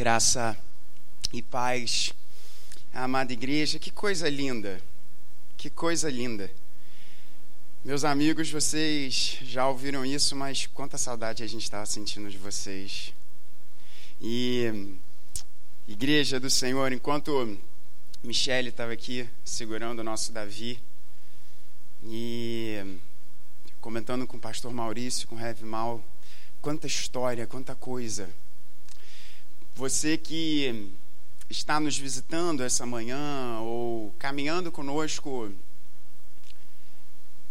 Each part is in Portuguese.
Graça e paz, amada igreja, que coisa linda, que coisa linda. Meus amigos, vocês já ouviram isso, mas quanta saudade a gente estava sentindo de vocês. E, igreja do Senhor, enquanto Michele estava aqui segurando o nosso Davi e comentando com o pastor Maurício, com o Rev Mal, quanta história, quanta coisa você que está nos visitando essa manhã ou caminhando conosco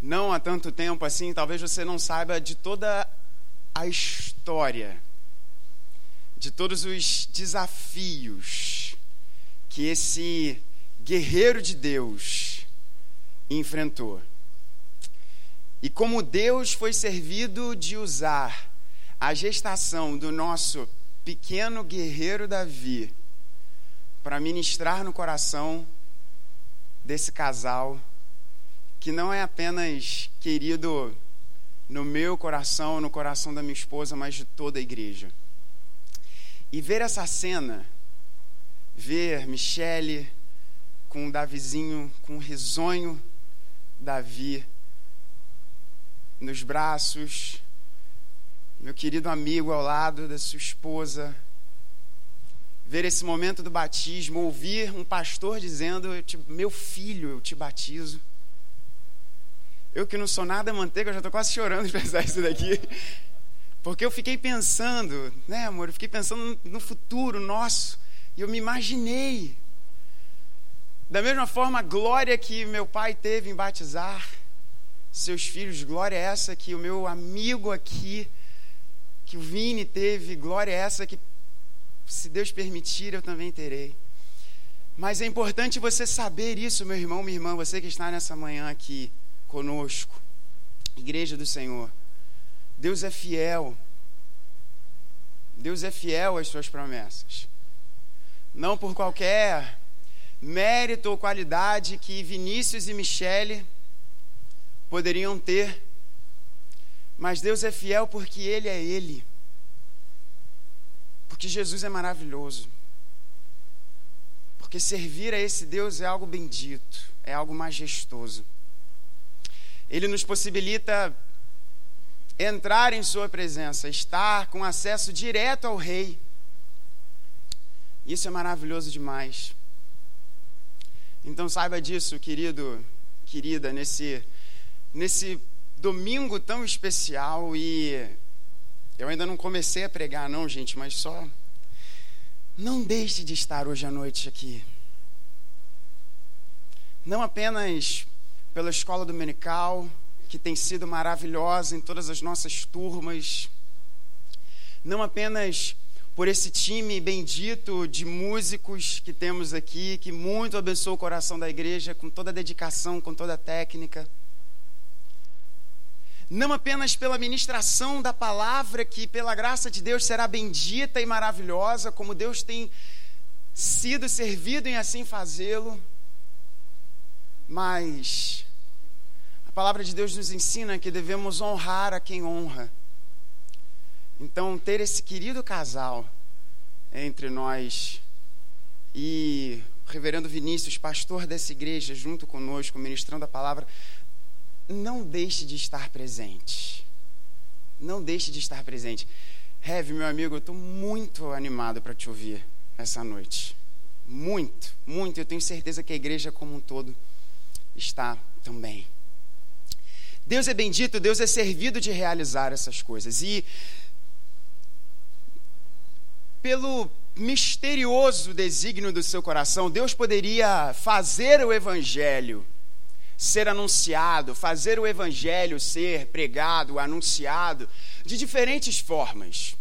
não há tanto tempo assim, talvez você não saiba de toda a história, de todos os desafios que esse guerreiro de Deus enfrentou. E como Deus foi servido de usar a gestação do nosso pequeno guerreiro Davi para ministrar no coração desse casal que não é apenas querido no meu coração, no coração da minha esposa, mas de toda a igreja. E ver essa cena, ver Michele com o Davizinho, com o risonho Davi nos braços, meu querido amigo ao lado da sua esposa, ver esse momento do batismo, ouvir um pastor dizendo: Meu filho, eu te batizo. Eu que não sou nada manteiga, eu já estou quase chorando de pensar isso daqui. Porque eu fiquei pensando, né, amor? Eu fiquei pensando no futuro nosso. E eu me imaginei. Da mesma forma, a glória que meu pai teve em batizar seus filhos, glória é essa que o meu amigo aqui que o Vini teve, glória é essa que, se Deus permitir, eu também terei. Mas é importante você saber isso, meu irmão, minha irmã, você que está nessa manhã aqui conosco, Igreja do Senhor. Deus é fiel. Deus é fiel às suas promessas. Não por qualquer mérito ou qualidade que Vinícius e Michele poderiam ter mas Deus é fiel porque Ele é Ele. Porque Jesus é maravilhoso. Porque servir a esse Deus é algo bendito, é algo majestoso. Ele nos possibilita entrar em Sua presença, estar com acesso direto ao Rei. Isso é maravilhoso demais. Então saiba disso, querido, querida, nesse, nesse domingo tão especial e eu ainda não comecei a pregar, não, gente, mas só. Não deixe de estar hoje à noite aqui. Não apenas pela escola dominical, que tem sido maravilhosa em todas as nossas turmas, não apenas por esse time bendito de músicos que temos aqui, que muito abençoa o coração da igreja, com toda a dedicação, com toda a técnica não apenas pela ministração da palavra, que pela graça de Deus será bendita e maravilhosa, como Deus tem sido servido em assim fazê-lo, mas a palavra de Deus nos ensina que devemos honrar a quem honra. Então, ter esse querido casal entre nós e o reverendo Vinícius, pastor dessa igreja, junto conosco, ministrando a palavra, não deixe de estar presente. Não deixe de estar presente. Heavy, meu amigo, eu estou muito animado para te ouvir essa noite. Muito, muito. Eu tenho certeza que a igreja como um todo está também. Deus é bendito, Deus é servido de realizar essas coisas. E pelo misterioso desígnio do seu coração, Deus poderia fazer o evangelho ser anunciado, fazer o evangelho ser pregado, anunciado de diferentes formas.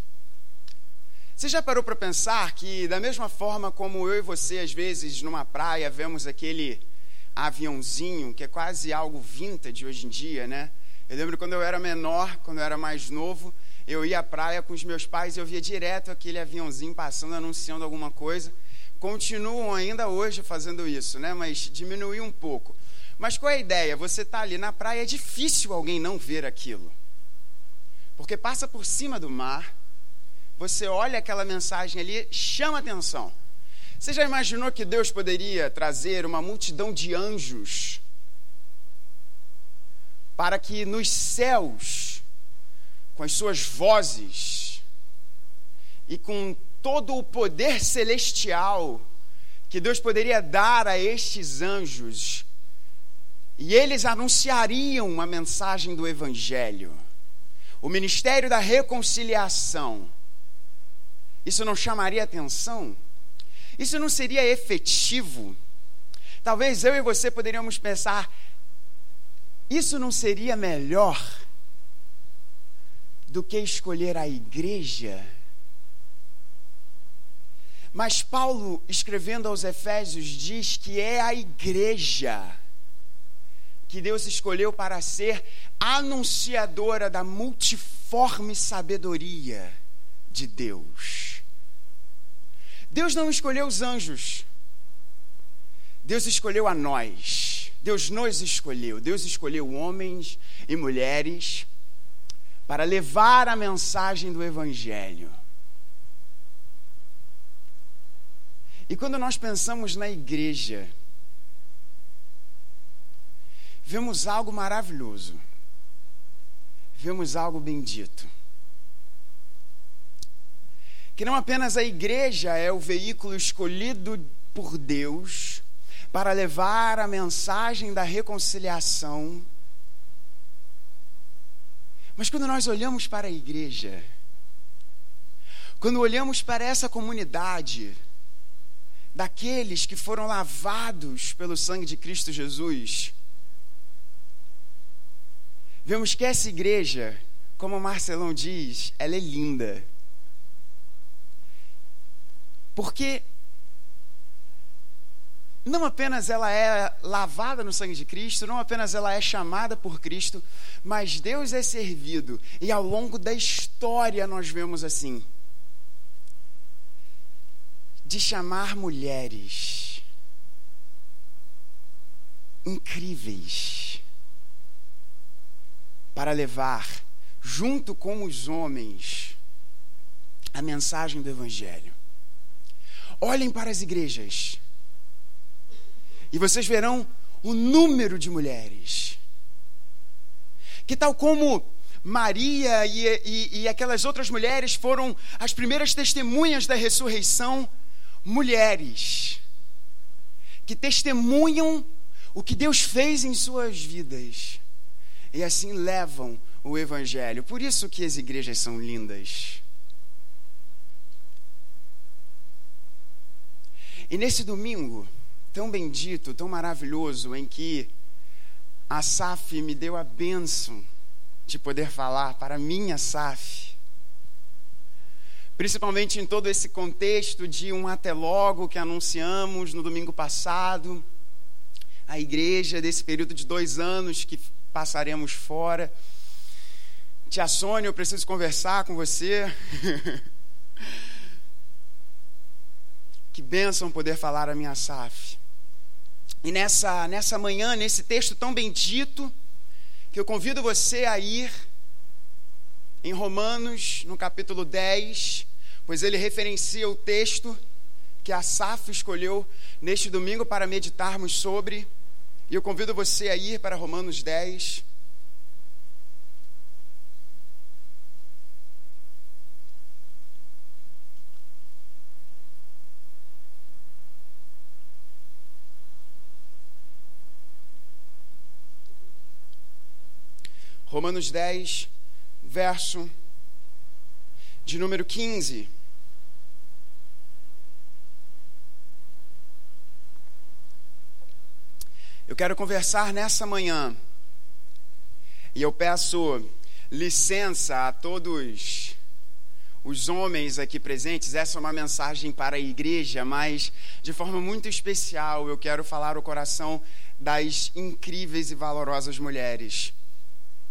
Você já parou para pensar que, da mesma forma como eu e você, às vezes, numa praia, vemos aquele aviãozinho, que é quase algo vintage hoje em dia, né? Eu lembro quando eu era menor, quando eu era mais novo, eu ia à praia com os meus pais e eu via direto aquele aviãozinho passando, anunciando alguma coisa. Continuam ainda hoje fazendo isso, né? Mas diminuiu um pouco. Mas qual é a ideia? Você está ali na praia, é difícil alguém não ver aquilo. Porque passa por cima do mar você olha aquela mensagem ali, chama atenção. Você já imaginou que Deus poderia trazer uma multidão de anjos para que nos céus, com as suas vozes e com todo o poder celestial que Deus poderia dar a estes anjos, e eles anunciariam a mensagem do Evangelho, o ministério da reconciliação. Isso não chamaria atenção? Isso não seria efetivo? Talvez eu e você poderíamos pensar: isso não seria melhor do que escolher a igreja? Mas Paulo, escrevendo aos Efésios, diz que é a igreja que Deus escolheu para ser anunciadora da multiforme sabedoria de Deus. Deus não escolheu os anjos, Deus escolheu a nós. Deus nos escolheu, Deus escolheu homens e mulheres para levar a mensagem do Evangelho. E quando nós pensamos na igreja, vemos algo maravilhoso, vemos algo bendito. Que não apenas a igreja é o veículo escolhido por Deus para levar a mensagem da reconciliação. Mas quando nós olhamos para a igreja, quando olhamos para essa comunidade, daqueles que foram lavados pelo sangue de Cristo Jesus, vemos que essa igreja, como Marcelão diz, ela é linda. Porque não apenas ela é lavada no sangue de Cristo, não apenas ela é chamada por Cristo, mas Deus é servido. E ao longo da história nós vemos assim: de chamar mulheres incríveis para levar, junto com os homens, a mensagem do Evangelho. Olhem para as igrejas e vocês verão o número de mulheres. Que tal como Maria e, e, e, aquelas outras mulheres foram as primeiras testemunhas da ressurreição, mulheres que testemunham o que Deus fez em suas vidas e assim levam o evangelho. Por isso que as igrejas são lindas. E nesse domingo, tão bendito, tão maravilhoso, em que a SAF me deu a bênção de poder falar para a minha SAF. Principalmente em todo esse contexto de um até logo que anunciamos no domingo passado, a igreja desse período de dois anos que passaremos fora. Tia Sônia, eu preciso conversar com você. que bênção poder falar a minha SAF. E nessa, nessa manhã, nesse texto tão bendito, que eu convido você a ir em Romanos, no capítulo 10, pois ele referencia o texto que a Saf escolheu neste domingo para meditarmos sobre. E eu convido você a ir para Romanos 10. Romanos 10, verso de número 15. Eu quero conversar nessa manhã e eu peço licença a todos os homens aqui presentes. Essa é uma mensagem para a igreja, mas de forma muito especial eu quero falar o coração das incríveis e valorosas mulheres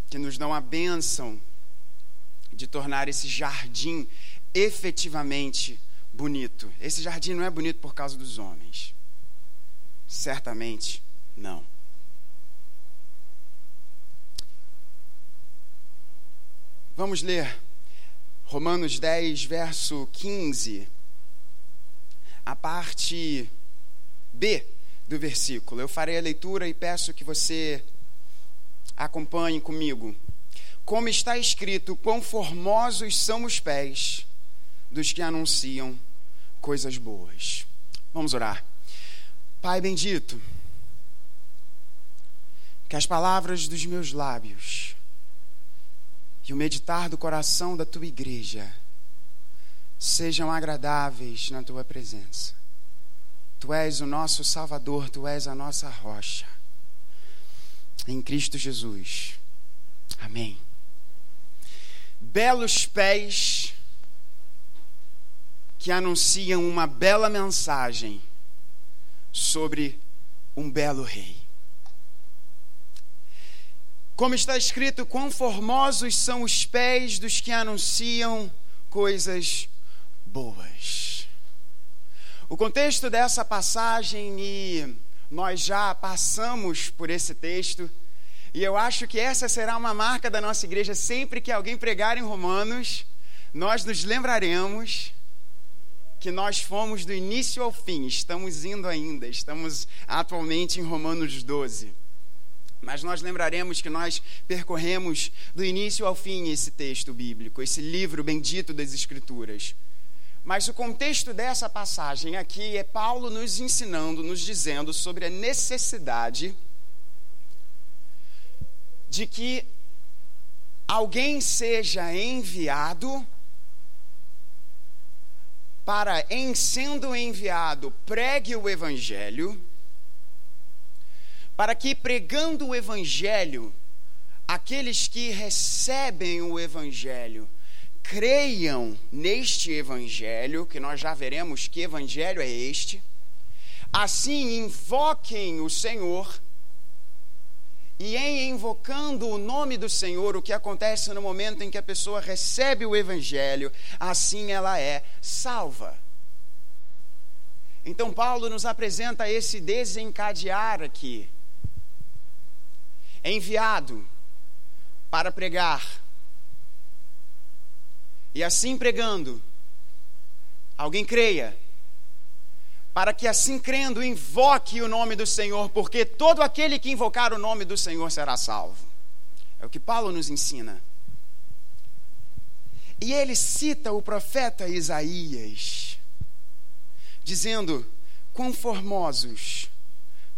que nos dão a bênção de tornar esse jardim efetivamente bonito. Esse jardim não é bonito por causa dos homens. Certamente não. Vamos ler Romanos 10, verso 15, a parte B do versículo. Eu farei a leitura e peço que você acompanhe comigo. Como está escrito, quão formosos são os pés dos que anunciam coisas boas. Vamos orar. Pai bendito, que as palavras dos meus lábios e o meditar do coração da tua igreja sejam agradáveis na tua presença. Tu és o nosso Salvador, tu és a nossa rocha. Em Cristo Jesus. Amém. Belos pés que anunciam uma bela mensagem sobre um belo rei. Como está escrito, quão formosos são os pés dos que anunciam coisas boas. O contexto dessa passagem, e nós já passamos por esse texto, e eu acho que essa será uma marca da nossa igreja. Sempre que alguém pregar em Romanos, nós nos lembraremos que nós fomos do início ao fim, estamos indo ainda, estamos atualmente em Romanos 12. Mas nós lembraremos que nós percorremos do início ao fim esse texto bíblico, esse livro bendito das Escrituras. Mas o contexto dessa passagem aqui é Paulo nos ensinando, nos dizendo sobre a necessidade de que alguém seja enviado para, em sendo enviado, pregue o evangelho para que pregando o Evangelho, aqueles que recebem o Evangelho creiam neste Evangelho, que nós já veremos que Evangelho é este, assim invoquem o Senhor, e em invocando o nome do Senhor, o que acontece no momento em que a pessoa recebe o Evangelho, assim ela é salva. Então, Paulo nos apresenta esse desencadear aqui enviado para pregar. E assim pregando, alguém creia, para que assim crendo invoque o nome do Senhor, porque todo aquele que invocar o nome do Senhor será salvo. É o que Paulo nos ensina. E ele cita o profeta Isaías, dizendo: Quão formosos,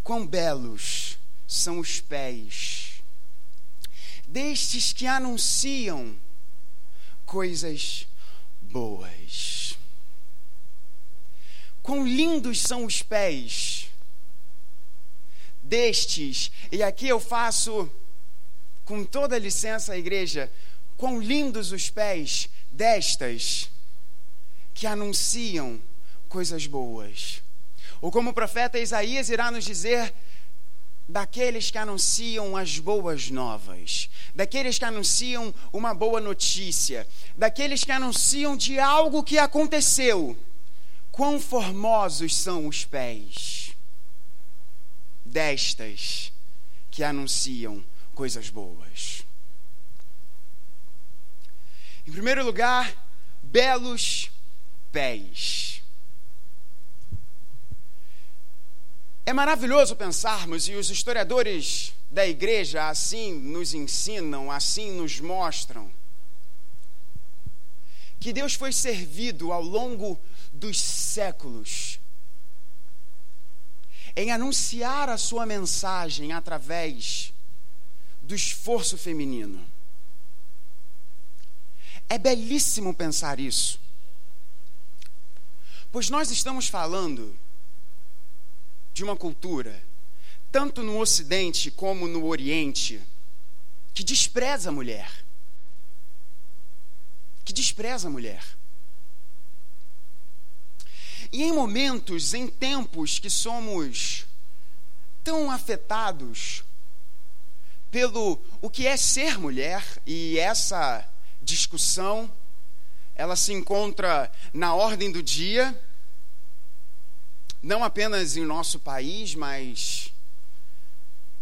quão belos são os pés destes que anunciam coisas boas. Quão lindos são os pés destes, e aqui eu faço com toda licença, igreja, quão lindos os pés destas que anunciam coisas boas. Ou como o profeta Isaías irá nos dizer, daqueles que anunciam as boas novas, daqueles que anunciam uma boa notícia, daqueles que anunciam de algo que aconteceu. Quão formosos são os pés destas que anunciam coisas boas. Em primeiro lugar, belos pés. É maravilhoso pensarmos, e os historiadores da igreja assim nos ensinam, assim nos mostram, que Deus foi servido ao longo dos séculos em anunciar a sua mensagem através do esforço feminino. É belíssimo pensar isso, pois nós estamos falando de uma cultura, tanto no Ocidente como no Oriente, que despreza a mulher. Que despreza a mulher. E em momentos, em tempos que somos tão afetados pelo o que é ser mulher, e essa discussão ela se encontra na ordem do dia não apenas em nosso país, mas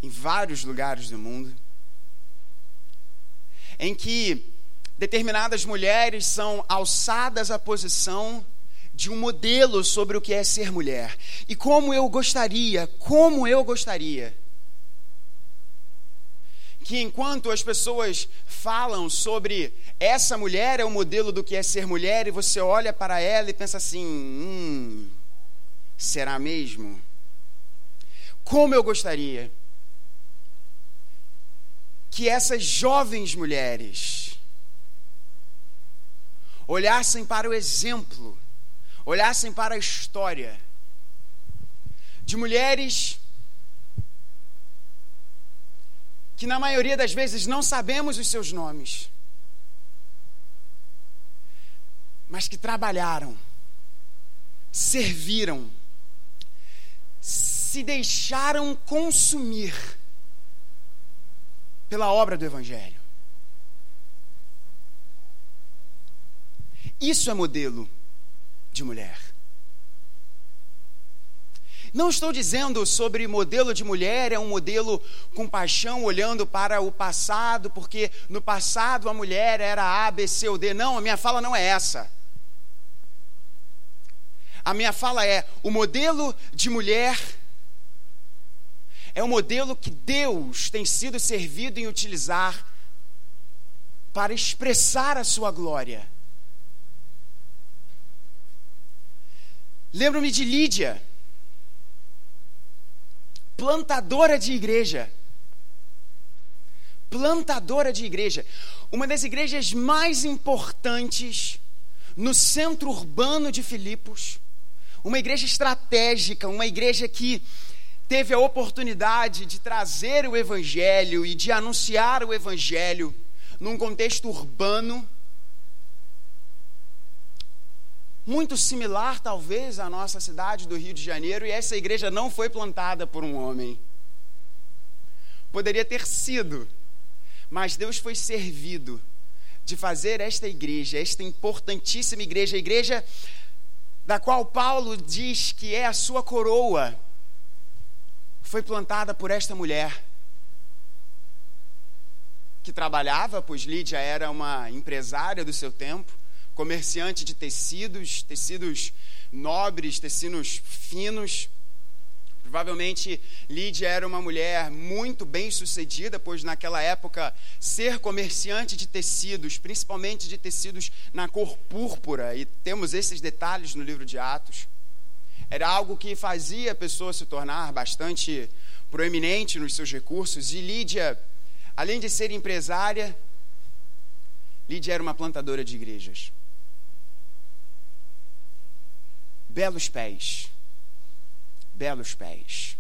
em vários lugares do mundo, em que determinadas mulheres são alçadas à posição de um modelo sobre o que é ser mulher. E como eu gostaria, como eu gostaria, que enquanto as pessoas falam sobre essa mulher é o modelo do que é ser mulher, e você olha para ela e pensa assim: hum, será mesmo? Como eu gostaria que essas jovens mulheres olhassem para o exemplo olhassem para a história de mulheres que, na maioria das vezes, não sabemos os seus nomes, mas que trabalharam, serviram, se deixaram consumir pela obra do Evangelho. Isso é modelo de mulher. Não estou dizendo sobre modelo de mulher, é um modelo com paixão, olhando para o passado, porque no passado a mulher era A, B, C ou D. Não, a minha fala não é essa. A minha fala é: o modelo de mulher é o modelo que Deus tem sido servido em utilizar para expressar a sua glória Lembro-me de Lídia, plantadora de igreja. Plantadora de igreja. Uma das igrejas mais importantes no centro urbano de Filipos. Uma igreja estratégica, uma igreja que teve a oportunidade de trazer o evangelho e de anunciar o evangelho num contexto urbano muito similar, talvez, à nossa cidade do Rio de Janeiro, e essa igreja não foi plantada por um homem. Poderia ter sido, mas Deus foi servido de fazer esta igreja, esta importantíssima igreja, a igreja da qual Paulo diz que é a sua coroa, foi plantada por esta mulher que trabalhava, pois Lídia era uma empresária do seu tempo, comerciante de tecidos, tecidos nobres, tecidos finos. Provavelmente Lídia era uma mulher muito bem sucedida, pois naquela época ser comerciante de tecidos, principalmente de tecidos na cor púrpura, e temos esses detalhes no livro de Atos, era algo que fazia a pessoa se tornar bastante proeminente nos seus recursos. E Lídia, além de ser empresária, Lídia era uma plantadora de igrejas. belos pés. Belos pés.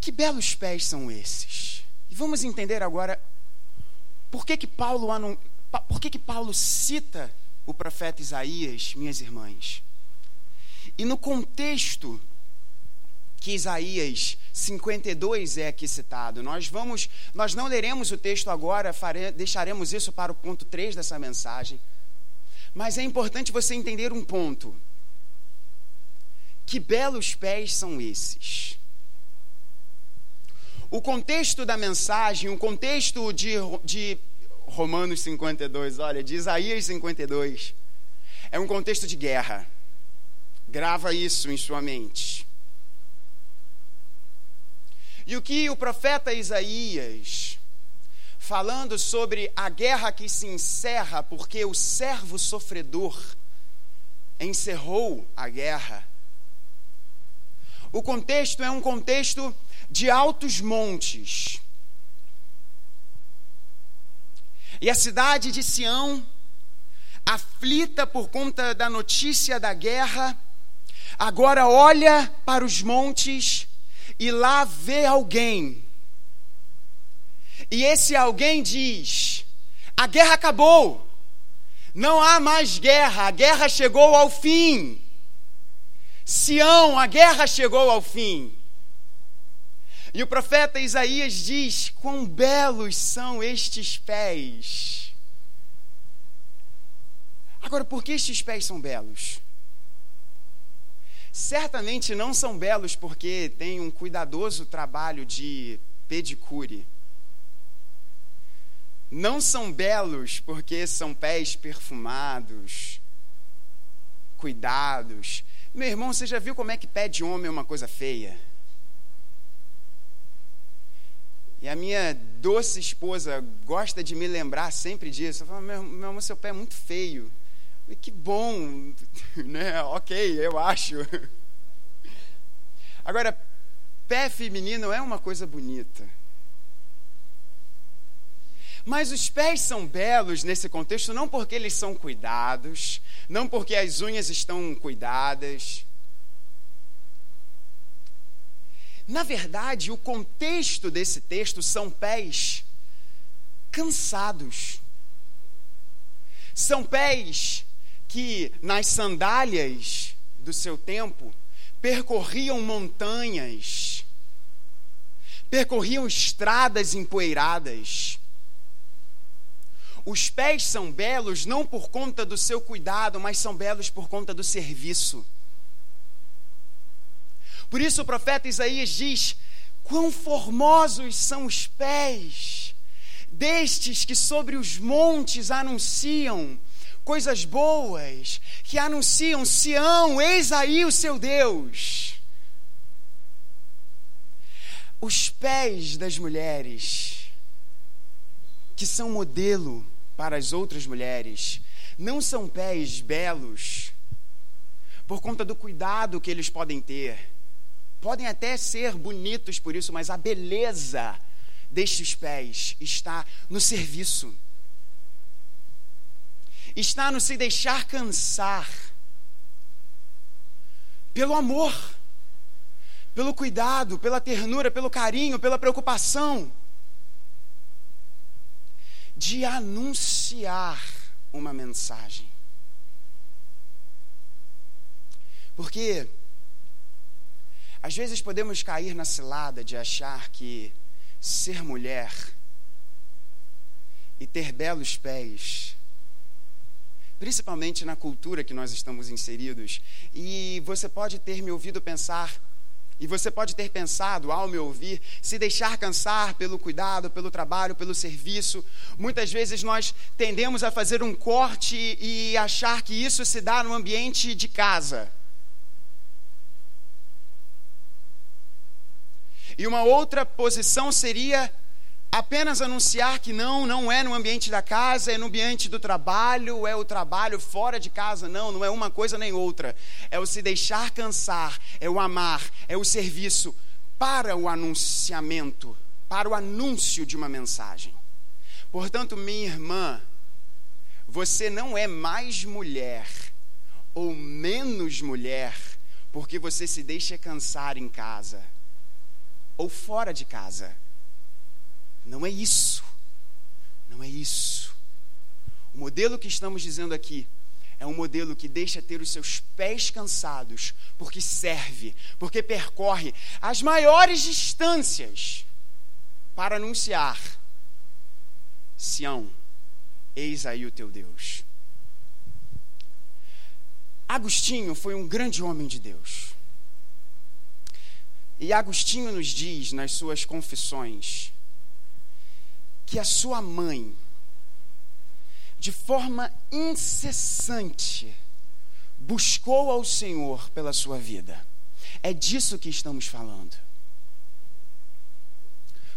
Que belos pés são esses? E vamos entender agora por que que Paulo, por que que Paulo cita o profeta Isaías, minhas irmãs. E no contexto que Isaías 52 é aqui citado. Nós vamos, nós não leremos o texto agora, fare, deixaremos isso para o ponto 3 dessa mensagem. Mas é importante você entender um ponto. Que belos pés são esses? O contexto da mensagem, o contexto de, de Romanos 52, olha, de Isaías 52, é um contexto de guerra. Grava isso em sua mente. E o que o profeta Isaías falando sobre a guerra que se encerra porque o servo sofredor encerrou a guerra. O contexto é um contexto de altos montes. E a cidade de Sião, aflita por conta da notícia da guerra, agora olha para os montes e lá vê alguém e esse alguém diz: a guerra acabou, não há mais guerra, a guerra chegou ao fim. Sião, a guerra chegou ao fim. E o profeta Isaías diz: Quão belos são estes pés. Agora, por que estes pés são belos? Certamente não são belos porque tem um cuidadoso trabalho de pedicure não são belos porque são pés perfumados, cuidados. Meu irmão, você já viu como é que pé de homem é uma coisa feia? E a minha doce esposa gosta de me lembrar sempre disso. Ela fala, meu, meu amor, seu pé é muito feio. E que bom, né? Ok, eu acho. Agora, pé feminino é uma coisa bonita. Mas os pés são belos nesse contexto não porque eles são cuidados, não porque as unhas estão cuidadas. Na verdade, o contexto desse texto são pés cansados. São pés que nas sandálias do seu tempo percorriam montanhas, percorriam estradas empoeiradas. Os pés são belos não por conta do seu cuidado, mas são belos por conta do serviço. Por isso o profeta Isaías diz: Quão formosos são os pés destes que sobre os montes anunciam coisas boas, que anunciam Sião, eis aí o seu Deus. Os pés das mulheres, que são modelo para as outras mulheres, não são pés belos por conta do cuidado que eles podem ter. Podem até ser bonitos por isso, mas a beleza destes pés está no serviço. Está no se deixar cansar pelo amor, pelo cuidado, pela ternura, pelo carinho, pela preocupação de anunciar uma mensagem. Porque às vezes podemos cair na cilada de achar que ser mulher e ter belos pés principalmente na cultura que nós estamos inseridos. E você pode ter me ouvido pensar, e você pode ter pensado, ao me ouvir, se deixar cansar pelo cuidado, pelo trabalho, pelo serviço. Muitas vezes nós tendemos a fazer um corte e achar que isso se dá no ambiente de casa. E uma outra posição seria apenas anunciar que não, não é no ambiente da casa, é no ambiente do trabalho, é o trabalho fora de casa. Não, não é uma coisa nem outra. É o se deixar cansar, é o amar, é o serviço para o anunciamento, para o anúncio de uma mensagem. Portanto, minha irmã, você não é mais mulher ou menos mulher porque você se deixa cansar em casa ou fora de casa não é isso. Não é isso. O modelo que estamos dizendo aqui é um modelo que deixa ter os seus pés cansados, porque serve, porque percorre as maiores distâncias para anunciar: Sião, eis aí o teu Deus. Agostinho foi um grande homem de Deus. E Agostinho nos diz nas suas confissões que a sua mãe, de forma incessante, buscou ao Senhor pela sua vida. É disso que estamos falando.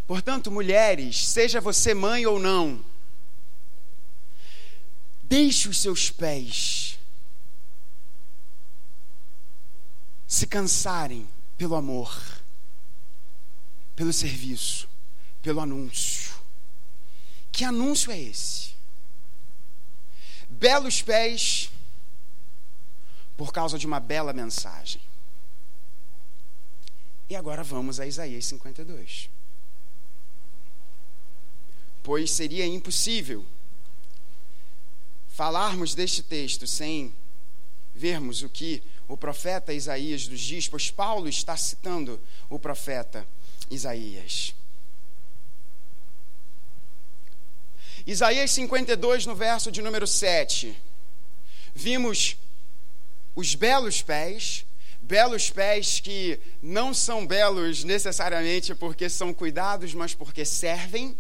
Portanto, mulheres, seja você mãe ou não, deixe os seus pés se cansarem pelo amor, pelo serviço, pelo anúncio. Que anúncio é esse? Belos pés por causa de uma bela mensagem. E agora vamos a Isaías 52. Pois seria impossível falarmos deste texto sem vermos o que o profeta Isaías nos diz, pois Paulo está citando o profeta Isaías. Isaías 52, no verso de número 7. Vimos os belos pés, belos pés que não são belos necessariamente porque são cuidados, mas porque servem.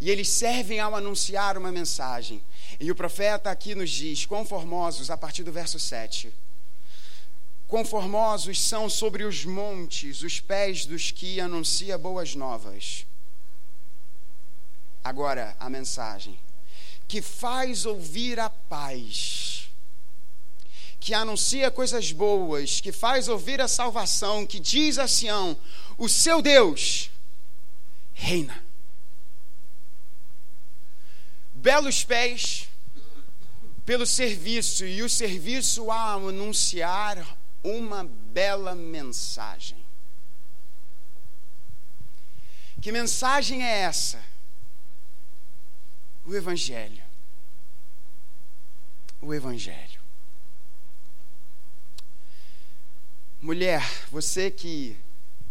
e eles servem ao anunciar uma mensagem. E o profeta aqui nos diz: conformosos, a partir do verso 7. Conformosos são sobre os montes os pés dos que anuncia boas novas. Agora a mensagem que faz ouvir a paz, que anuncia coisas boas, que faz ouvir a salvação, que diz a Sião: o seu Deus reina. Belos pés pelo serviço, e o serviço a anunciar uma bela mensagem. Que mensagem é essa? O Evangelho. O Evangelho. Mulher, você que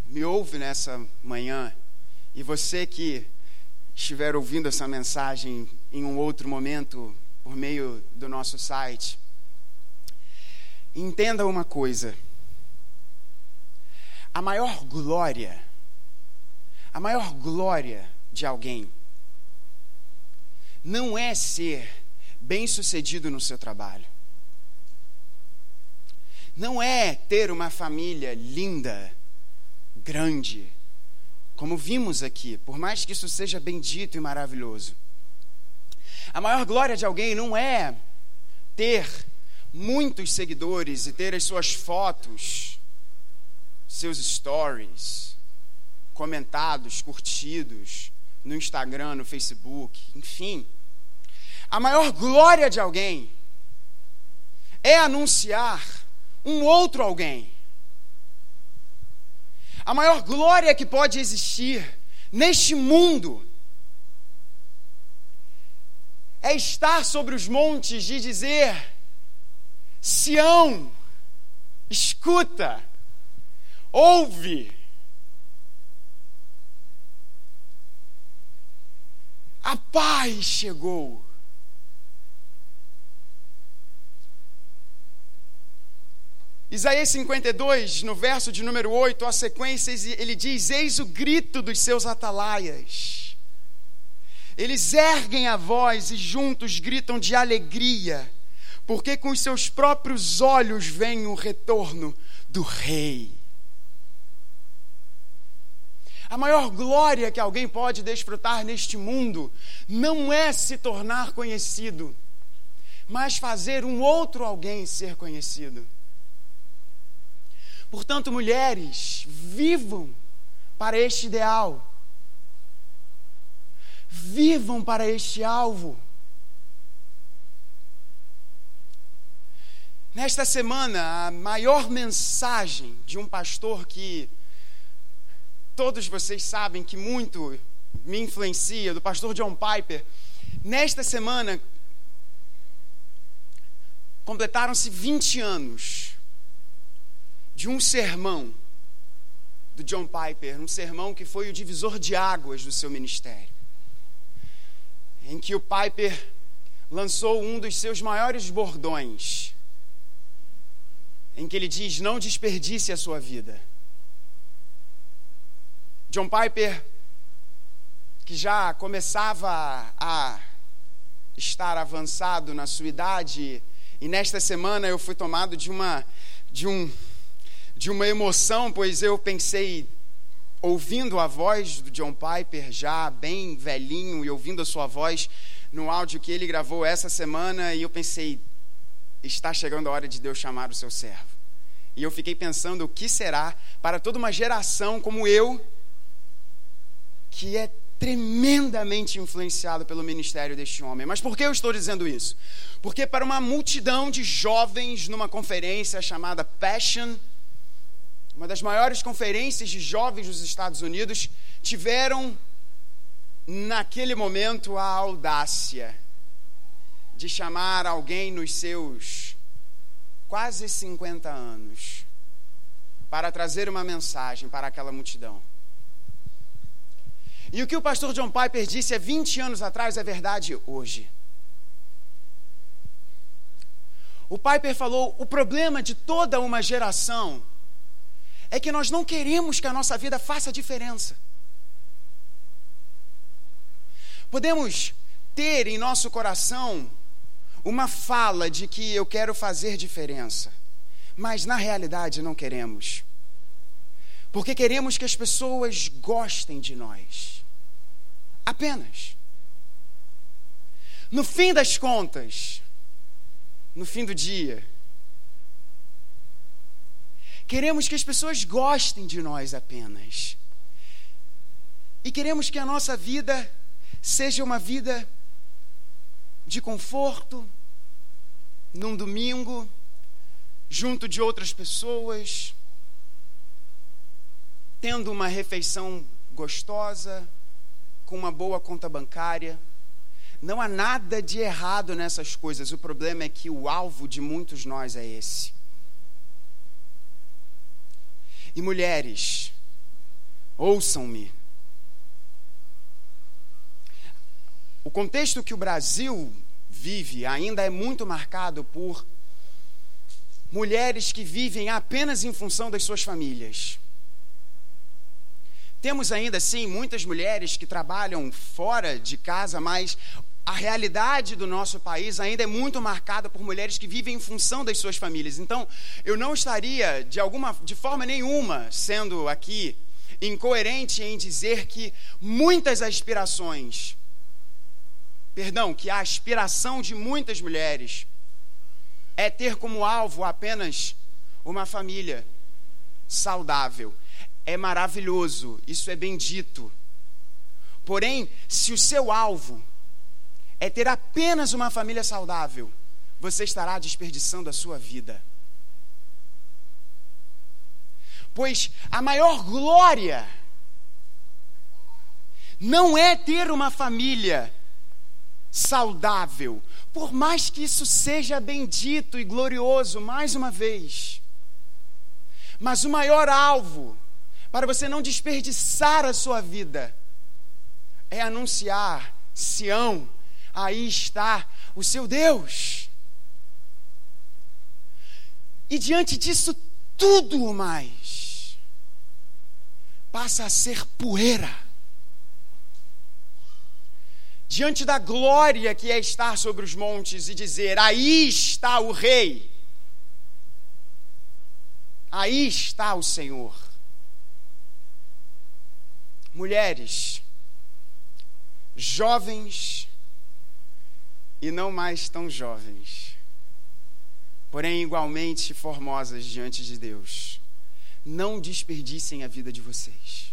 me ouve nessa manhã e você que estiver ouvindo essa mensagem em um outro momento por meio do nosso site, entenda uma coisa. A maior glória, a maior glória de alguém não é ser bem-sucedido no seu trabalho. Não é ter uma família linda, grande, como vimos aqui, por mais que isso seja bendito e maravilhoso. A maior glória de alguém não é ter muitos seguidores e ter as suas fotos, seus stories, comentados, curtidos no Instagram, no Facebook, enfim. A maior glória de alguém é anunciar um outro alguém. A maior glória que pode existir neste mundo é estar sobre os montes de dizer: Sião, escuta, ouve. A paz chegou. Isaías 52, no verso de número 8, a sequência, ele diz: Eis o grito dos seus atalaias. Eles erguem a voz e juntos gritam de alegria, porque com os seus próprios olhos vem o retorno do Rei. A maior glória que alguém pode desfrutar neste mundo não é se tornar conhecido, mas fazer um outro alguém ser conhecido. Portanto, mulheres, vivam para este ideal. Vivam para este alvo. Nesta semana, a maior mensagem de um pastor que todos vocês sabem que muito me influencia, do pastor John Piper. Nesta semana, completaram-se 20 anos de um sermão do John Piper, um sermão que foi o divisor de águas do seu ministério, em que o Piper lançou um dos seus maiores bordões, em que ele diz: Não desperdice a sua vida. John Piper, que já começava a estar avançado na sua idade, e nesta semana eu fui tomado de uma de um de uma emoção, pois eu pensei, ouvindo a voz do John Piper, já bem velhinho, e ouvindo a sua voz no áudio que ele gravou essa semana, e eu pensei, está chegando a hora de Deus chamar o seu servo. E eu fiquei pensando o que será para toda uma geração como eu, que é tremendamente influenciado pelo ministério deste homem. Mas por que eu estou dizendo isso? Porque para uma multidão de jovens numa conferência chamada Passion uma das maiores conferências de jovens dos Estados Unidos, tiveram naquele momento a audácia de chamar alguém nos seus quase 50 anos para trazer uma mensagem para aquela multidão. E o que o pastor John Piper disse há 20 anos atrás é verdade hoje. O Piper falou: o problema de toda uma geração é que nós não queremos que a nossa vida faça diferença. Podemos ter em nosso coração uma fala de que eu quero fazer diferença, mas na realidade não queremos. Porque queremos que as pessoas gostem de nós. Apenas. No fim das contas, no fim do dia, queremos que as pessoas gostem de nós apenas. E queremos que a nossa vida seja uma vida de conforto, num domingo, junto de outras pessoas, tendo uma refeição gostosa, com uma boa conta bancária. Não há nada de errado nessas coisas, o problema é que o alvo de muitos nós é esse. E mulheres, ouçam-me. O contexto que o Brasil vive ainda é muito marcado por mulheres que vivem apenas em função das suas famílias. Temos ainda, sim, muitas mulheres que trabalham fora de casa, mas a realidade do nosso país ainda é muito marcada por mulheres que vivem em função das suas famílias. Então, eu não estaria de alguma de forma nenhuma sendo aqui incoerente em dizer que muitas aspirações perdão, que a aspiração de muitas mulheres é ter como alvo apenas uma família saudável. É maravilhoso, isso é bendito. Porém, se o seu alvo é ter apenas uma família saudável, você estará desperdiçando a sua vida. Pois a maior glória não é ter uma família saudável. Por mais que isso seja bendito e glorioso, mais uma vez. Mas o maior alvo para você não desperdiçar a sua vida é anunciar Sião, aí está o seu Deus. E diante disso tudo mais passa a ser poeira diante da glória que é estar sobre os montes e dizer: Aí está o Rei, aí está o Senhor. Mulheres, jovens e não mais tão jovens, porém igualmente formosas diante de Deus, não desperdicem a vida de vocês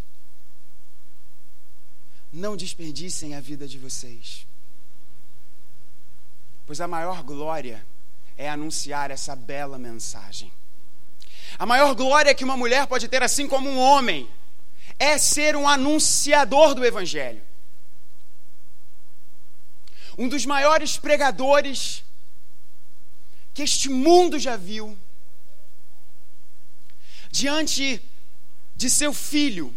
não desperdicem a vida de vocês. Pois a maior glória é anunciar essa bela mensagem. A maior glória que uma mulher pode ter, assim como um homem, é ser um anunciador do Evangelho. Um dos maiores pregadores que este mundo já viu, diante de seu filho,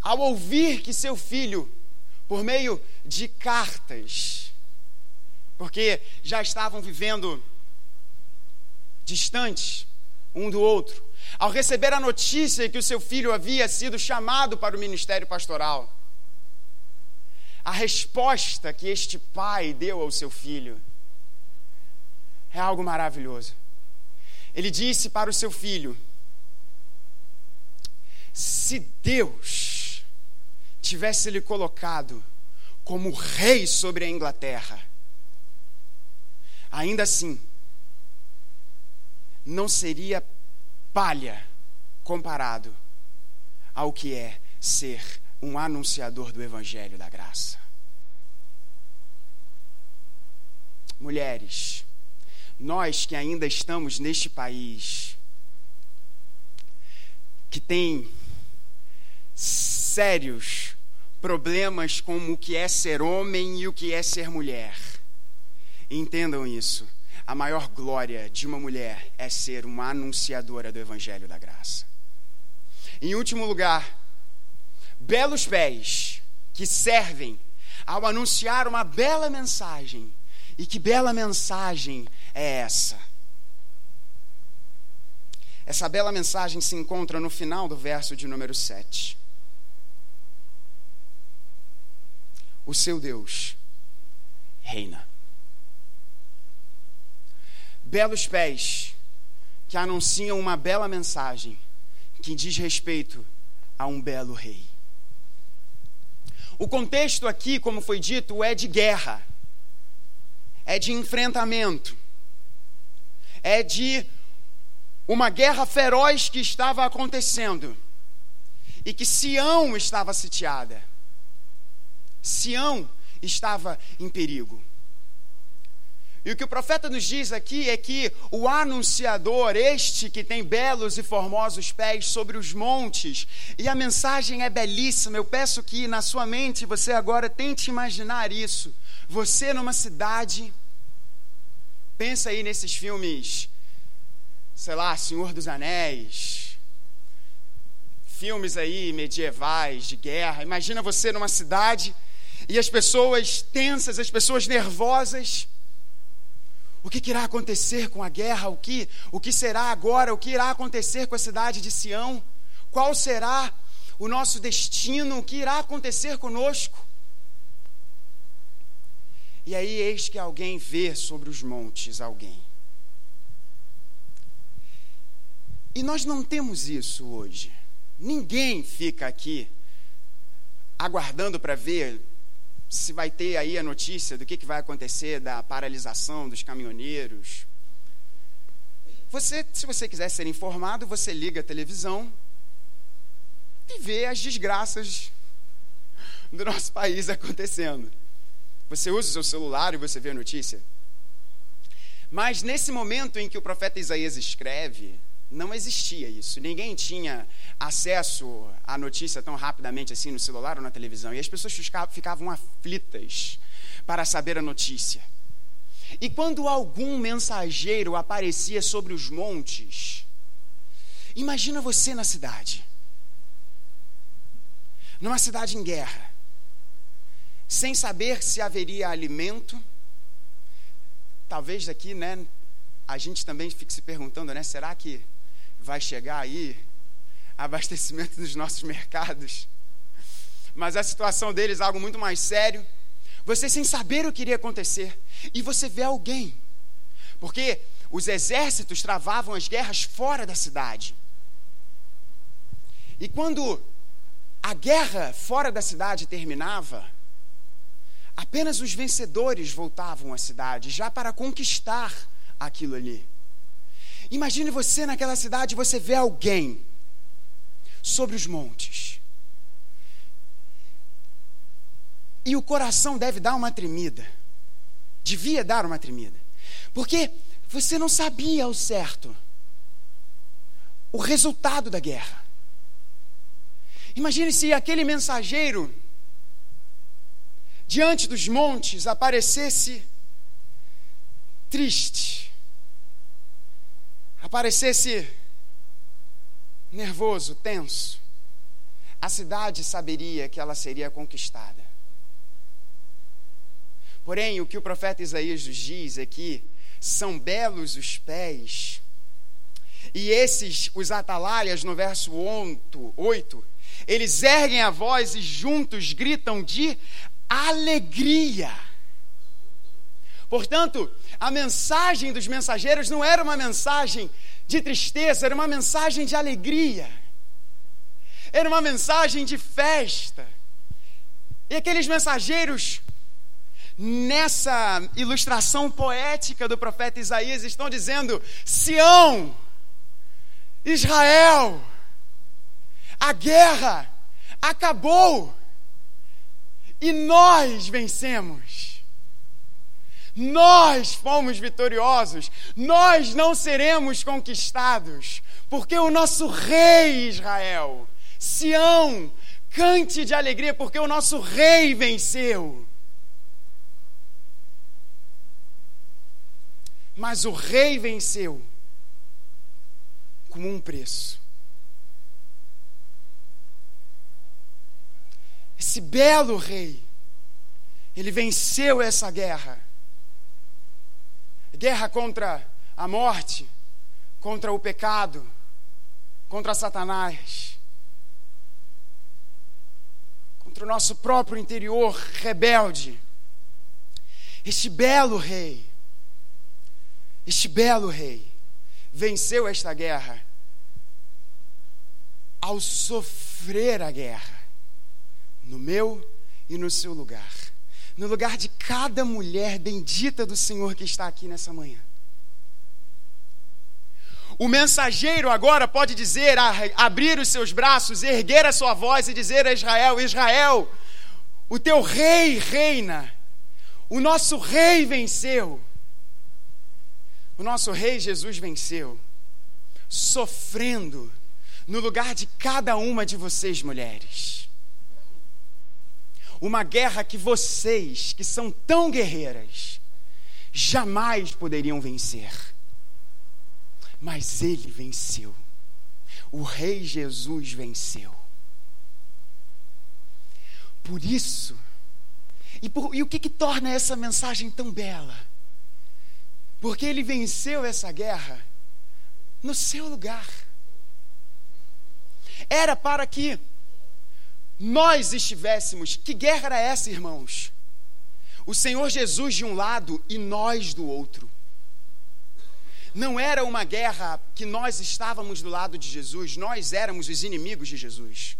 ao ouvir que seu filho, por meio de cartas, porque já estavam vivendo distantes um do outro, ao receber a notícia que o seu filho havia sido chamado para o ministério pastoral, a resposta que este pai deu ao seu filho é algo maravilhoso. Ele disse para o seu filho: Se Deus tivesse lhe colocado como rei sobre a Inglaterra, ainda assim, não seria palha comparado ao que é ser um anunciador do Evangelho da Graça. Mulheres, nós que ainda estamos neste país, que tem sérios problemas como o que é ser homem e o que é ser mulher. Entendam isso. A maior glória de uma mulher é ser uma anunciadora do Evangelho da Graça. Em último lugar, belos pés que servem ao anunciar uma bela mensagem. E que bela mensagem é essa? Essa bela mensagem se encontra no final do verso de número 7. o seu Deus reina. Belos pés que anunciam uma bela mensagem que diz respeito a um belo rei. O contexto aqui, como foi dito, é de guerra, é de enfrentamento, é de uma guerra feroz que estava acontecendo e que Sião estava sitiada. Sião estava em perigo. E o que o profeta nos diz aqui é que o anunciador, este que tem belos e formosos pés sobre os montes, e a mensagem é belíssima. Eu peço que na sua mente você agora tente imaginar isso. Você numa cidade, pensa aí nesses filmes, sei lá, Senhor dos Anéis, filmes aí medievais de guerra. Imagina você numa cidade e as pessoas tensas, as pessoas nervosas. O que, que irá acontecer com a guerra? O que, o que será agora? O que irá acontecer com a cidade de Sião? Qual será o nosso destino? O que irá acontecer conosco? E aí, eis que alguém vê sobre os montes alguém. E nós não temos isso hoje. Ninguém fica aqui aguardando para ver se vai ter aí a notícia do que, que vai acontecer da paralisação dos caminhoneiros. Você, se você quiser ser informado, você liga a televisão e vê as desgraças do nosso país acontecendo. Você usa o seu celular e você vê a notícia. Mas nesse momento em que o profeta Isaías escreve, não existia isso. Ninguém tinha acesso à notícia tão rapidamente assim no celular ou na televisão. E as pessoas ficavam aflitas para saber a notícia. E quando algum mensageiro aparecia sobre os montes, imagina você na cidade. Numa cidade em guerra, sem saber se haveria alimento. Talvez aqui, né, a gente também fique se perguntando, né, será que vai chegar aí abastecimento nos nossos mercados. Mas a situação deles é algo muito mais sério. Você sem saber o que iria acontecer. E você vê alguém. Porque os exércitos travavam as guerras fora da cidade. E quando a guerra fora da cidade terminava, apenas os vencedores voltavam à cidade, já para conquistar aquilo ali. Imagine você naquela cidade, você vê alguém sobre os montes. E o coração deve dar uma tremida. Devia dar uma tremida. Porque você não sabia ao certo o resultado da guerra. Imagine se aquele mensageiro diante dos montes aparecesse triste aparecesse nervoso, tenso, a cidade saberia que ela seria conquistada. Porém, o que o profeta Isaías nos diz é que são belos os pés, e esses, os atalaias, no verso 8, eles erguem a voz e juntos gritam de alegria. Portanto, a mensagem dos mensageiros não era uma mensagem de tristeza, era uma mensagem de alegria. Era uma mensagem de festa. E aqueles mensageiros, nessa ilustração poética do profeta Isaías, estão dizendo: Sião, Israel, a guerra acabou e nós vencemos. Nós fomos vitoriosos, nós não seremos conquistados, porque o nosso rei Israel, Sião, cante de alegria, porque o nosso rei venceu. Mas o rei venceu com um preço. Esse belo rei, ele venceu essa guerra guerra contra a morte, contra o pecado, contra Satanás, contra o nosso próprio interior rebelde. Este belo rei, este belo rei, venceu esta guerra ao sofrer a guerra no meu e no seu lugar, no lugar de cada mulher bendita do Senhor que está aqui nessa manhã. O mensageiro agora pode dizer, abrir os seus braços, erguer a sua voz e dizer a Israel: Israel, o teu rei reina, o nosso rei venceu. O nosso rei Jesus venceu, sofrendo no lugar de cada uma de vocês, mulheres. Uma guerra que vocês, que são tão guerreiras, jamais poderiam vencer mas ele venceu. O Rei Jesus venceu. Por isso, e, por, e o que, que torna essa mensagem tão bela? Porque ele venceu essa guerra no seu lugar. Era para que nós estivéssemos. Que guerra era essa, irmãos? O Senhor Jesus de um lado e nós do outro. Não era uma guerra que nós estávamos do lado de Jesus, nós éramos os inimigos de Jesus.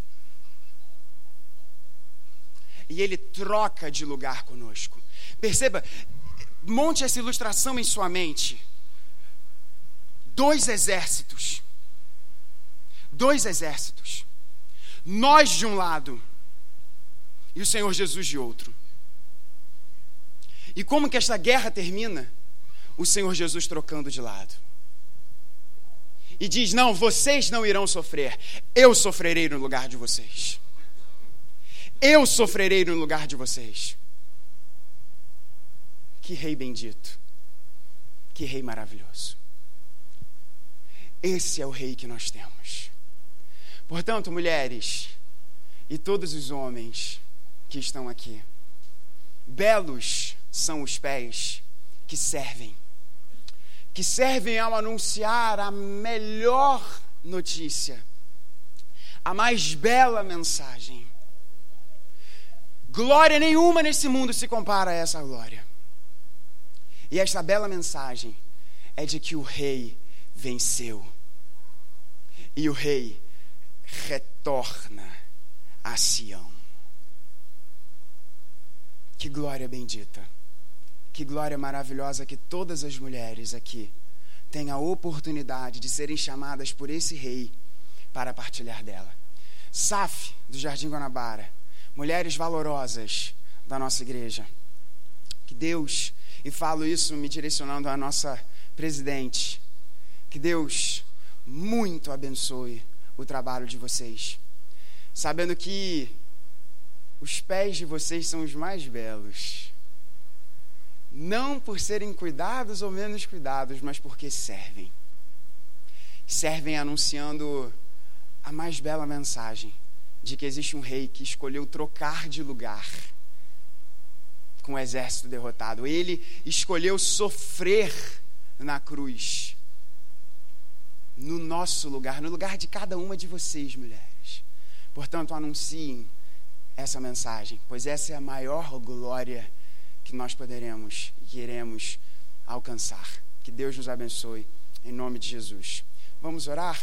E ele troca de lugar conosco. Perceba, monte essa ilustração em sua mente. Dois exércitos. Dois exércitos. Nós de um lado e o Senhor Jesus de outro. E como que esta guerra termina? o Senhor Jesus trocando de lado. E diz: Não, vocês não irão sofrer, eu sofrerei no lugar de vocês. Eu sofrerei no lugar de vocês. Que rei bendito, que rei maravilhoso. Esse é o rei que nós temos. Portanto, mulheres e todos os homens que estão aqui, belos são os pés que servem que servem ao anunciar a melhor notícia, a mais bela mensagem. Glória nenhuma nesse mundo se compara a essa glória. E esta bela mensagem é de que o rei venceu. E o rei retorna a Sião. Que glória bendita. Que glória maravilhosa que todas as mulheres aqui têm a oportunidade de serem chamadas por esse rei para partilhar dela. SAF, do Jardim Guanabara, mulheres valorosas da nossa igreja. Que Deus, e falo isso me direcionando à nossa presidente, que Deus muito abençoe o trabalho de vocês, sabendo que os pés de vocês são os mais belos não por serem cuidados ou menos cuidados, mas porque servem. Servem anunciando a mais bela mensagem de que existe um rei que escolheu trocar de lugar com o exército derrotado. Ele escolheu sofrer na cruz, no nosso lugar, no lugar de cada uma de vocês, mulheres. Portanto, anunciem essa mensagem, pois essa é a maior glória que nós poderemos e queremos alcançar. Que Deus nos abençoe, em nome de Jesus. Vamos orar?